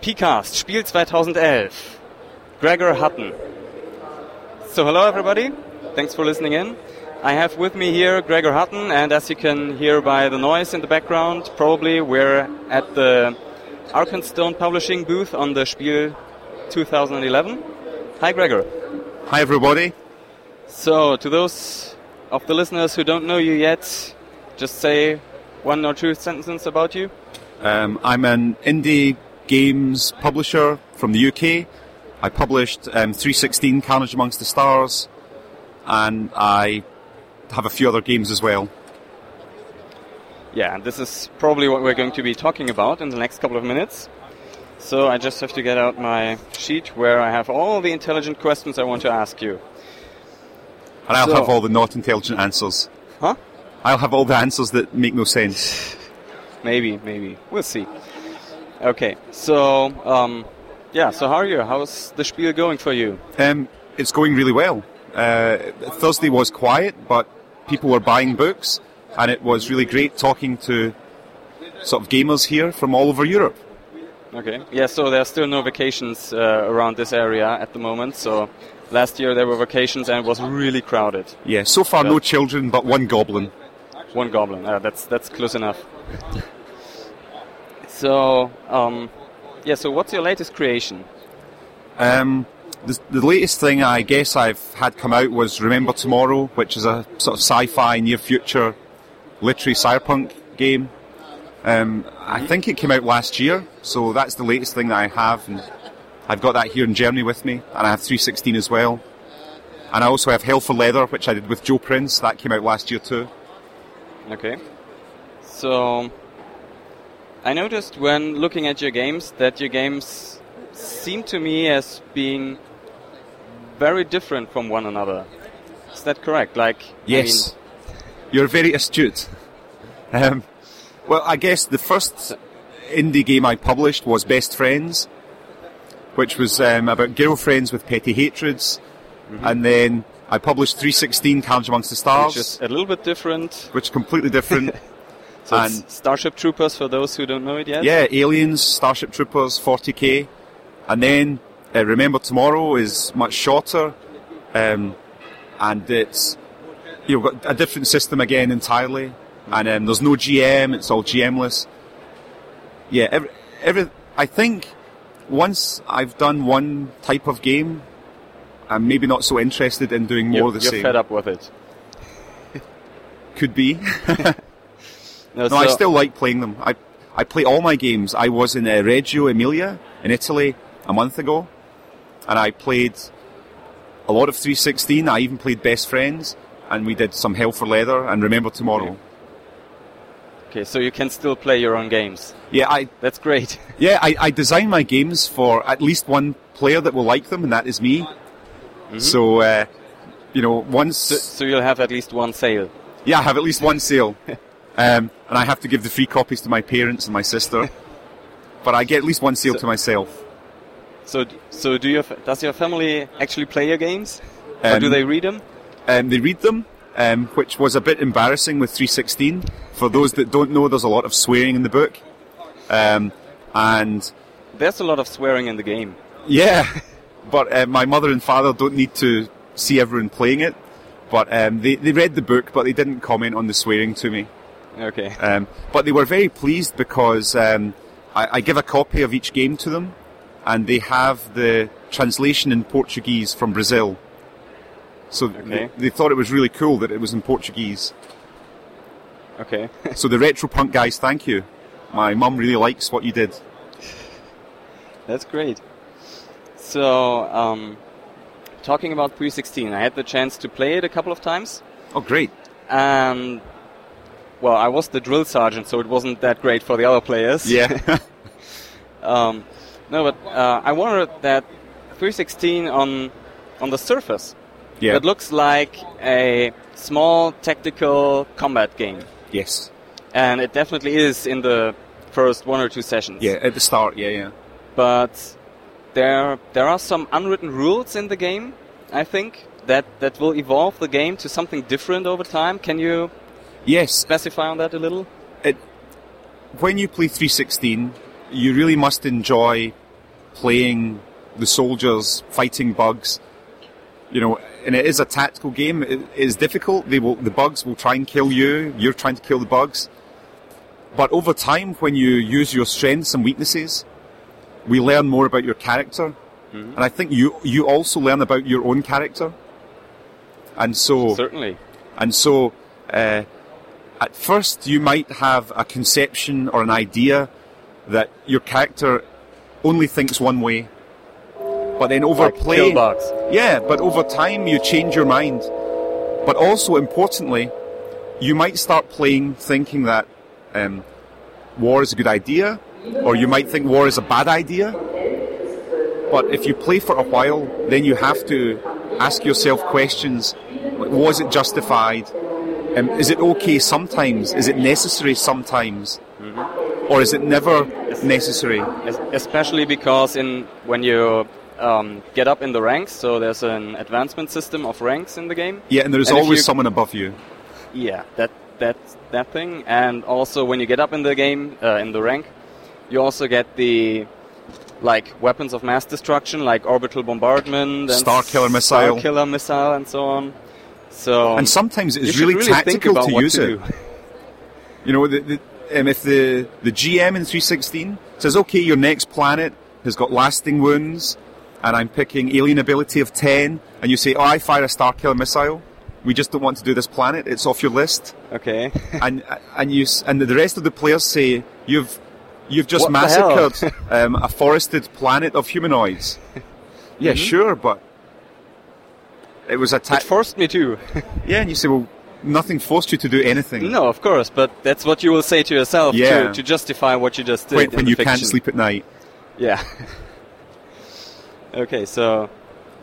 PCAST, Spiel 2011. Gregor Hutton. So, hello everybody. Thanks for listening in. I have with me here Gregor Hutton, and as you can hear by the noise in the background, probably we're at the Arkenstone Publishing booth on the Spiel 2011. Hi, Gregor. Hi, everybody. So, to those of the listeners who don't know you yet, just say one or two sentences about you. Um, I'm an indie games publisher from the UK. I published um, 316 Carnage Amongst the Stars, and I have a few other games as well. Yeah, and this is probably what we're going to be talking about in the next couple of minutes. So I just have to get out my sheet where I have all the intelligent questions I want to ask you. And I'll So- have all the not intelligent answers. Huh? I'll have all the answers that make no sense. Maybe, maybe. We'll see. Okay, so, um, yeah, so how are you? How's the spiel going for you? Um, it's going really well. Uh, Thursday was quiet, but people were buying books, and it was really great talking to sort of gamers here from all over Europe. Okay. Yeah, so there are still no vacations uh, around this area at the moment. So last year there were vacations and it was really crowded. Yeah, so far no children, but one goblin. One goblin. Uh, that's that's close enough. So, um, yeah. So what's your latest creation? Um, the, the latest thing I guess I've had come out was Remember Tomorrow, which is a sort of sci-fi near future literary cyberpunk game. Um, I think it came out last year, so that's the latest thing that I have, and I've got that here in Germany with me, and I have 316 as well. And I also have Hell for Leather, which I did with Joe Prince. That came out last year too. Okay. So, I noticed when looking at your games that your games seem to me as being very different from one another. Is that correct? Like, I Yes. You're very astute. Um, well, I guess the first indie game I published was Best Friends, which was um, about girlfriends with petty hatreds. And then I published 316 Carnage Amongst the Stars, which is a little bit different. which is completely different. So And- it's Starship Troopers for those who don't know it yet. yeah, Aliens, Starship Troopers, 40k. And then uh, Remember Tomorrow is much shorter. Um, and it's you've got a different system again entirely. And um, there's no GM, it's all GMless. Yeah, every, every, I think once I've done one type of game, I'm maybe not so interested in doing more you're, of the you're same. fed up with it. Could be. No, No, I still like playing them. I, I play all my games. I was in uh, Reggio Emilia in Italy a month ago, and I played a lot of 316. I even played Best Friends, and we did some Hell for Leather and Remember Tomorrow. Okay, so you can still play your own games. Yeah, I That's great. yeah I, I design my games for at least one player that will like them, and that is me. So, uh, you know, once so, so you'll have at least one sale. yeah, I have at least one sale, um, and I have to give the free copies to my parents and my sister. But I get at least one sale to myself. So, so do your does your family actually play your games, or do Um, they read them? Um, they read them, um, which was a bit embarrassing with 316. For those that don't know, there's a lot of swearing in the book. Um, and There's a lot of swearing in the game. yeah, but uh, my mother and father don't need to see everyone playing it. But um, they, they read the book, but they didn't comment on the swearing to me. Okay. Um, but they were very pleased because um, I, I give a copy of each game to them, and they have the translation in Portuguese from Brazil. So Okay. they, they thought it was really cool that it was in Portuguese. Okay. So the retro punk guys, thank you. My mum really likes what you did. That's great. So, um, talking about 316, I had the chance to play it a couple of times, Oh, great. and well, I was the drill sergeant, so it wasn't that great for the other players. Yeah. Um, no, but uh, I wondered that 316 on on the surface, yeah. it looks like a small tactical combat game, yes. and it definitely is in the first one or two sessions. Yeah, at the start, yeah, yeah. But there there are some unwritten rules in the game. I think that that will evolve the game to something different over time. Can you Yes, specify on that a little? it, when you play 316, you really must enjoy playing the soldiers, fighting bugs. You know, and it is a tactical game. It is difficult. They will, the bugs will try and kill you. You're trying to kill the bugs. But over time, when you use your strengths and weaknesses, we learn more about your character. And I think you, you also learn about your own character. And so, Certainly. and so, uh, at first you might have a conception or an idea that your character only thinks one way. But then over Like play, yeah, but over time you change your mind. But also importantly, you might start playing thinking that um, war is a good idea, or you might think war is a bad idea. But if you play for a while, then you have to ask yourself questions: like, Was it justified? Um, is it okay sometimes? Is it necessary sometimes? Or is it never necessary? Es- especially because in when you um, get up in the ranks, so there's an advancement system of ranks in the game. Yeah, and there is And always you- someone above you. Yeah, that that that thing, and also when you get up in the game uh, in the rank, you also get the like weapons of mass destruction, like orbital bombardment, and Star Killer missile, Star killer missile, and so on. So And sometimes it's really, really tactical to use to it. You know, the, the, um, if the, the GM in 316 says, okay, your next planet has got lasting wounds, and I'm picking alien ability of 10, and you say, oh, I fire a Star Killer missile, we just don't want to do this planet, it's off your list, Okay. and and you and the rest of the players say, you've you've just What massacred um, a forested planet of humanoids. yeah, Mm-hmm. sure, but it was a it forced me to. yeah, and you say, well, nothing forced you to do anything. no, of course, but that's what you will say to yourself Yeah. to, to justify what you just did. when, when you can't sleep at night. Yeah. okay, so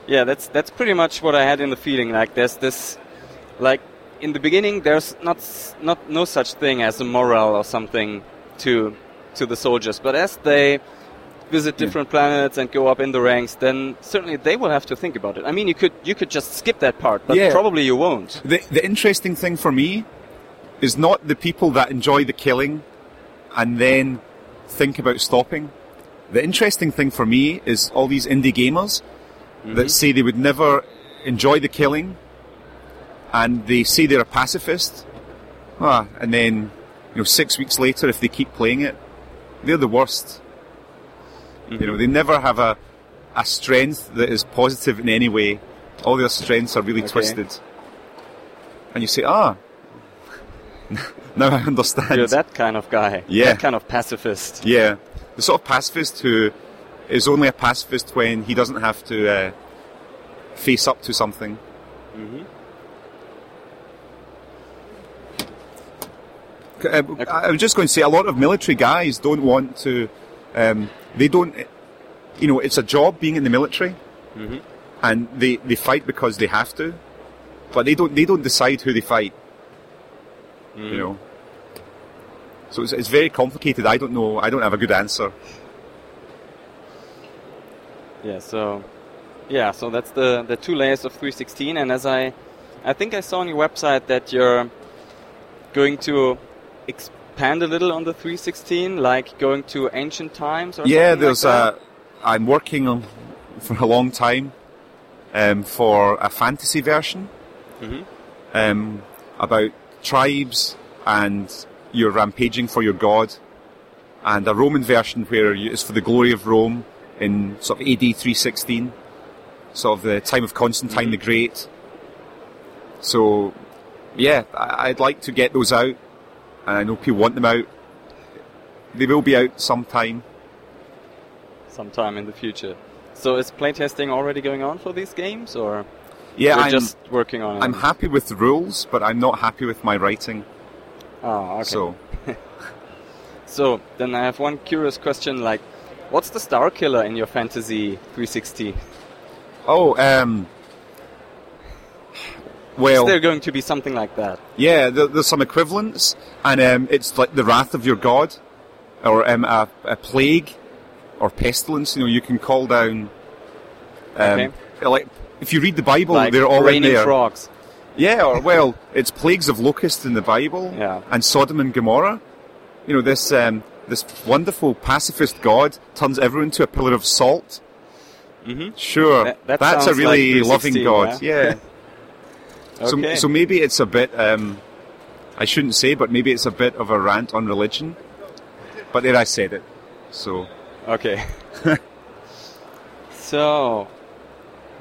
yeah, that's that's pretty much what I had in the feeling. Like there's this, like in the beginning, there's not not no such thing as a morale or something to to the soldiers, but as they visit different planets and go up in the ranks, then certainly they will have to think about it. I mean, you could you could just skip that part, but Yeah. probably you won't. The, the interesting thing for me is not the people that enjoy the killing and then think about stopping. The interesting thing for me is all these indie gamers that say they would never enjoy the killing and they say they're a pacifist. Ah, and then, you know, six weeks later, if they keep playing it, they're the worst. You know, they never have a, a strength that is positive in any way. All their strengths are really Okay. twisted. And you say, ah, now I understand. You're that kind of guy. Yeah. That kind of pacifist. Yeah, the sort of pacifist who is only a pacifist when he doesn't have to uh, face up to something. C- uh, I was just going to say, a lot of military guys don't want to. Um, they don't. You know, it's a job being in the military, mm-hmm. and they, they fight because they have to, but they don't. They don't decide who they fight. Mm. You know. So it's, it's very complicated. I don't know. I don't have a good answer. Yeah, so yeah, so that's the the two layers of 316 and as I I think I saw on your website that you're going to expand a little on the 316 like going to ancient times or Yeah, there's like a. I'm working on for a long time um, for a fantasy version Mhm. um, about tribes and you're rampaging for your god, and a Roman version where it's for the glory of Rome in sort of AD 316, sort of the time of Constantine the Great. So, yeah, I'd like to get those out, and I know people want them out. They will be out sometime. sometime in the future. So is playtesting already going on for these games or Yeah, I'm, just working on it? I'm happy with the rules, but I'm not happy with my writing. Oh, okay. So, So then I have one curious question like what's the star killer in your fantasy 360? oh, um, Is well, there going to be something like that? yeah, there, there's some equivalents, and um, it's like the wrath of your god, or um, a, a plague, or pestilence. You know, you can call down. Um, Okay. Like if you read the Bible, like they're all in there. frogs. Yeah, or well, it's plagues of locusts in the Bible, Yeah. and Sodom and Gomorrah. You know, this um, this wonderful pacifist god turns everyone to a pillar of salt. Mm-hmm. Sure, That- that that's a really like loving 316, god. Yeah. Okay. So, so maybe it's a bit. Um, I shouldn't say, but maybe it's a bit of a rant on religion. But there, I said it. So Okay. so,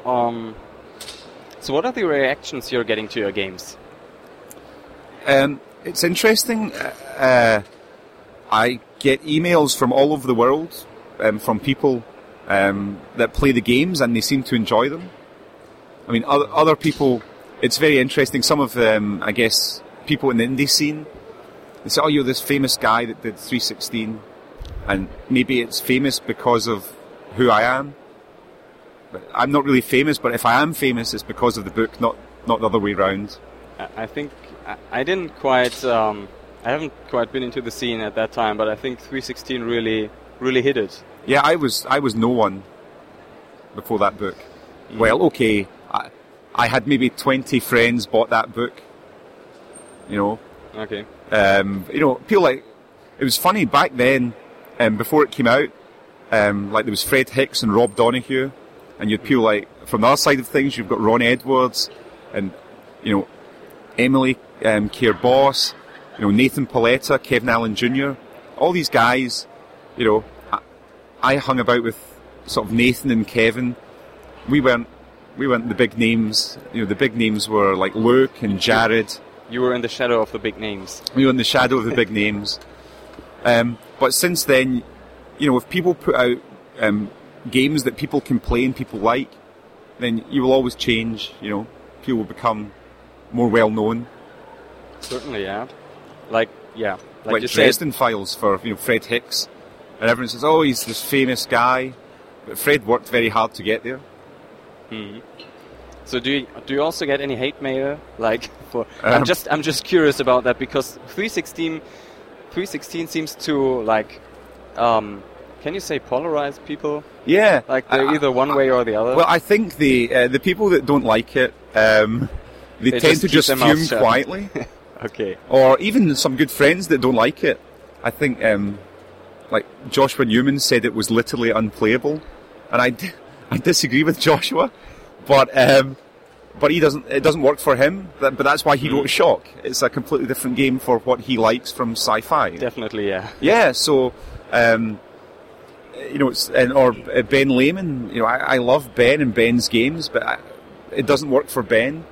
um, so what are the reactions you're getting to your games? um, it's interesting. Uh, I get emails from all over the world um, from people um, that play the games, and they seem to enjoy them. I mean, other, other people. It's very interesting. Some of them, I guess, people in the indie scene. They say, "Oh, you're this famous guy that did 316," and maybe it's famous because of who I am. But I'm not really famous, but if I am famous, it's because of the book, not not the other way round. I- think I, didn't quite, um, I haven't quite been into the scene at that time, but I think 316 really, really hit it. Yeah, I was I was no one before that book. Well, okay, I, I had maybe twenty friends bought that book. You know, Okay. um, you know, people like it was funny back then. Um, before it came out, um, like there was Fred Hicks and Rob Donoghue, and you'd people like from the other side of things, you've got Ron Edwards, and you know, Emily um, Care Boss, you know, Nathan Paoletta, Kevin Allen Jr. All these guys, you know, I, I hung about with sort of Nathan and Kevin. We weren't we weren't the big names. You know, the big names were like Luke and Jared. You were in the shadow of the big names. We were in the shadow of the big names. Um, but since then, you know, if people put out um, games that people can play and people like, then you will always change. You know, people will become more well known. Certainly, yeah. Like, yeah. Like, Like, you said, Dresden Files for you know Fred Hicks, and everyone says, "Oh, he's this famous guy," but Fred worked very hard to get there. So do you, do you also get any hate mail? Like for I'm Um, just I'm just curious about that because 316 316 seems to like um, can you say polarize people? Yeah, Like they're I- either one way or the other. Well, I think the uh, the people that don't like it, um, they, They tend just to just fume quietly. okay. or even some good friends that don't like it. I think, um, like Joshua Newman said, it was literally unplayable, and I, d- I disagree with Joshua, but um, but he doesn't. It doesn't work for him. But, but that's why he wrote Shock. It's a completely different game for what he likes from sci-fi. Definitely, yeah. Yeah, so um, you know, it's, and or uh, Ben Lehman. You know, I, I love Ben and Ben's games, but I, it doesn't work for Ben.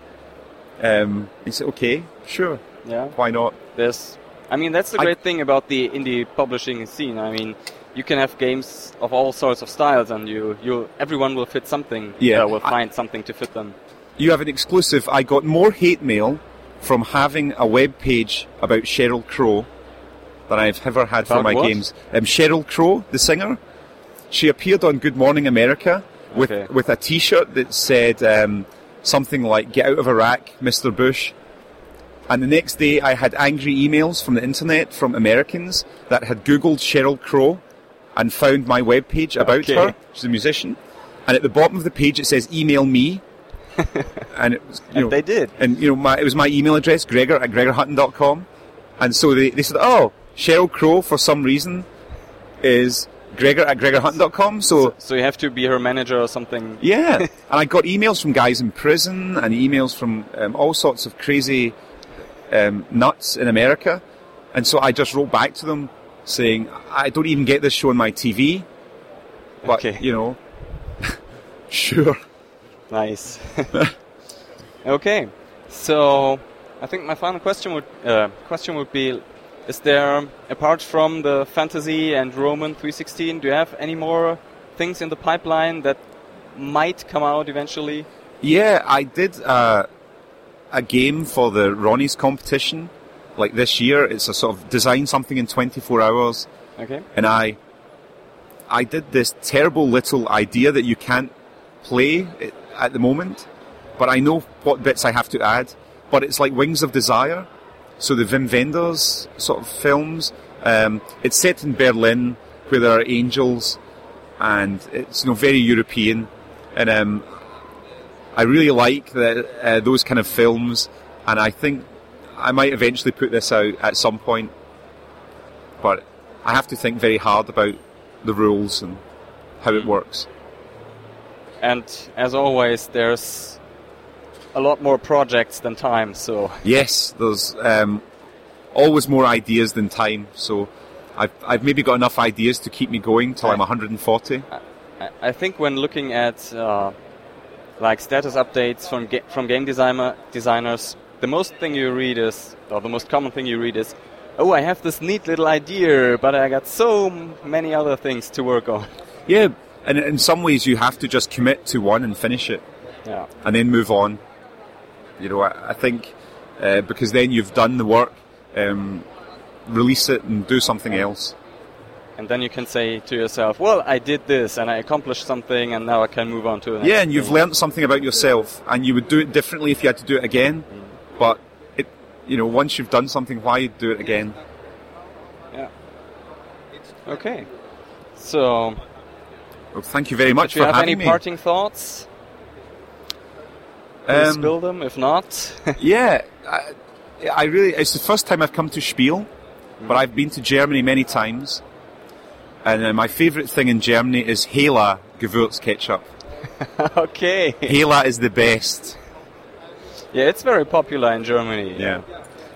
Um, he said, "Okay, sure, Yeah. why not?" There's I mean that's the I- great thing about the indie publishing scene. I mean, you can have games of all sorts of styles and you you everyone will fit something. Yeah, uh, will I- find something to fit them. You have an exclusive. I got more hate mail from having a web page about Sheryl Crow than I've ever had for my what? games. Um, Sheryl Crow, the singer, she appeared on Good Morning America with Okay. with a T-shirt that said um, something like "Get out of Iraq, Mr. Bush." And the next day, I had angry emails from the internet from Americans that had Googled Sheryl Crow and found my webpage about Okay. her. She's a musician. And at the bottom of the page, it says "Email me." and it was, you And know, they did. and you know, my, it was my email address, Gregor at GregorHutton.com. And so they, they said, oh, Sheryl Crow, for some reason, is Gregor at GregorHutton.com. So, So you have to be her manager or something. yeah. and I got emails from guys in prison and emails from um, all sorts of crazy um, nuts in America. And so I just wrote back to them saying, I don't even get this show on my TV. But, Okay. you know, sure. Nice. okay, so I think my final question would uh, question would be: Is there, apart from the fantasy and Roman 316, do you have any more things in the pipeline that might come out eventually? Yeah, I did uh, a game for the Ronnie's competition. Like this year, it's a sort of design something in 24 hours, Okay. and I, I did this terrible little idea that you can't play it at the moment, but I know what bits I have to add. But it's like Wings of Desire, so the Wim Wenders sort of films. Um, it's set in Berlin, where there are angels, and it's you know very European, and um, I really like the, uh, those kind of films, and I think I might eventually put this out at some point. But I have to think very hard about the rules and how it works. And as always, there's a lot more projects than time, so Yes, there's um, always more ideas than time. So I've, I've maybe got enough ideas to keep me going till I'm 140. I, I think when looking at uh, like status updates from ga- from game designer designers, the most thing you read is, or the most common thing you read is, "Oh, I have this neat little idea, but I got so many other things to work on." Yeah, and in some ways you have to just commit to one and finish it, Yeah, and then move on. You know, I, I think uh, because then you've done the work, um, release it and do something else. and then you can say to yourself, "Well, I did this, and I accomplished something, and now I can move on to next." Yeah, and you've thing." learnt something about yourself, and you would do it differently if you had to do it again. But it, you know, once you've done something, why do it again? Yeah. Okay. So, Well, thank you very much do you for have any me. parting thoughts? Um, spill them? If not, Yeah, I, I really. It's the first time I've come to Spiel, but I've been to Germany many times, and uh, my favourite thing in Germany is Hela Gewürzketchup. okay. Hela is the best. Yeah, it's very popular in Germany. Yeah,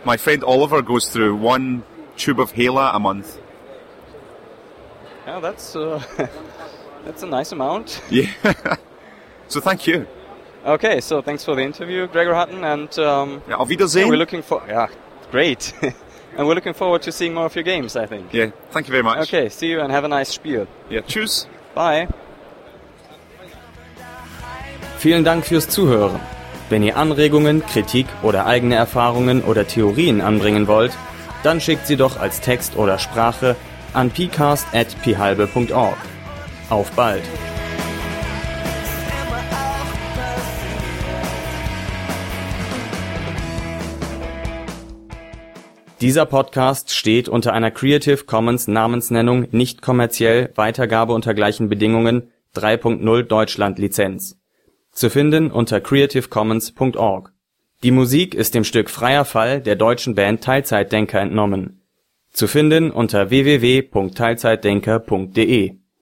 my friend Oliver goes through one tube of Hela a month. Yeah, that's uh, that's a nice amount. Yeah. so thank you. Okay, so thanks for the interview, Gregor Hutton, and um, Ja, auf Wiedersehen. we're looking for yeah, great, and we're looking forward to seeing more of your games. I think. yeah, thank you very much. Okay, see you and have a nice Spiel. Yeah, tschüss. Bye. Vielen Dank fürs Zuhören. Wenn ihr Anregungen, Kritik oder eigene Erfahrungen oder Theorien anbringen wollt, dann schickt sie doch als Text oder Sprache an pcast.phalbe.org. Auf bald! Dieser Podcast steht unter einer Creative Commons Namensnennung nicht kommerziell Weitergabe unter gleichen Bedingungen 3.0 Deutschland Lizenz. Zu finden unter creativecommons.org. Die Musik ist dem Stück Freier Fall der deutschen Band Teilzeitdenker entnommen. Zu finden unter www.teilzeitdenker.de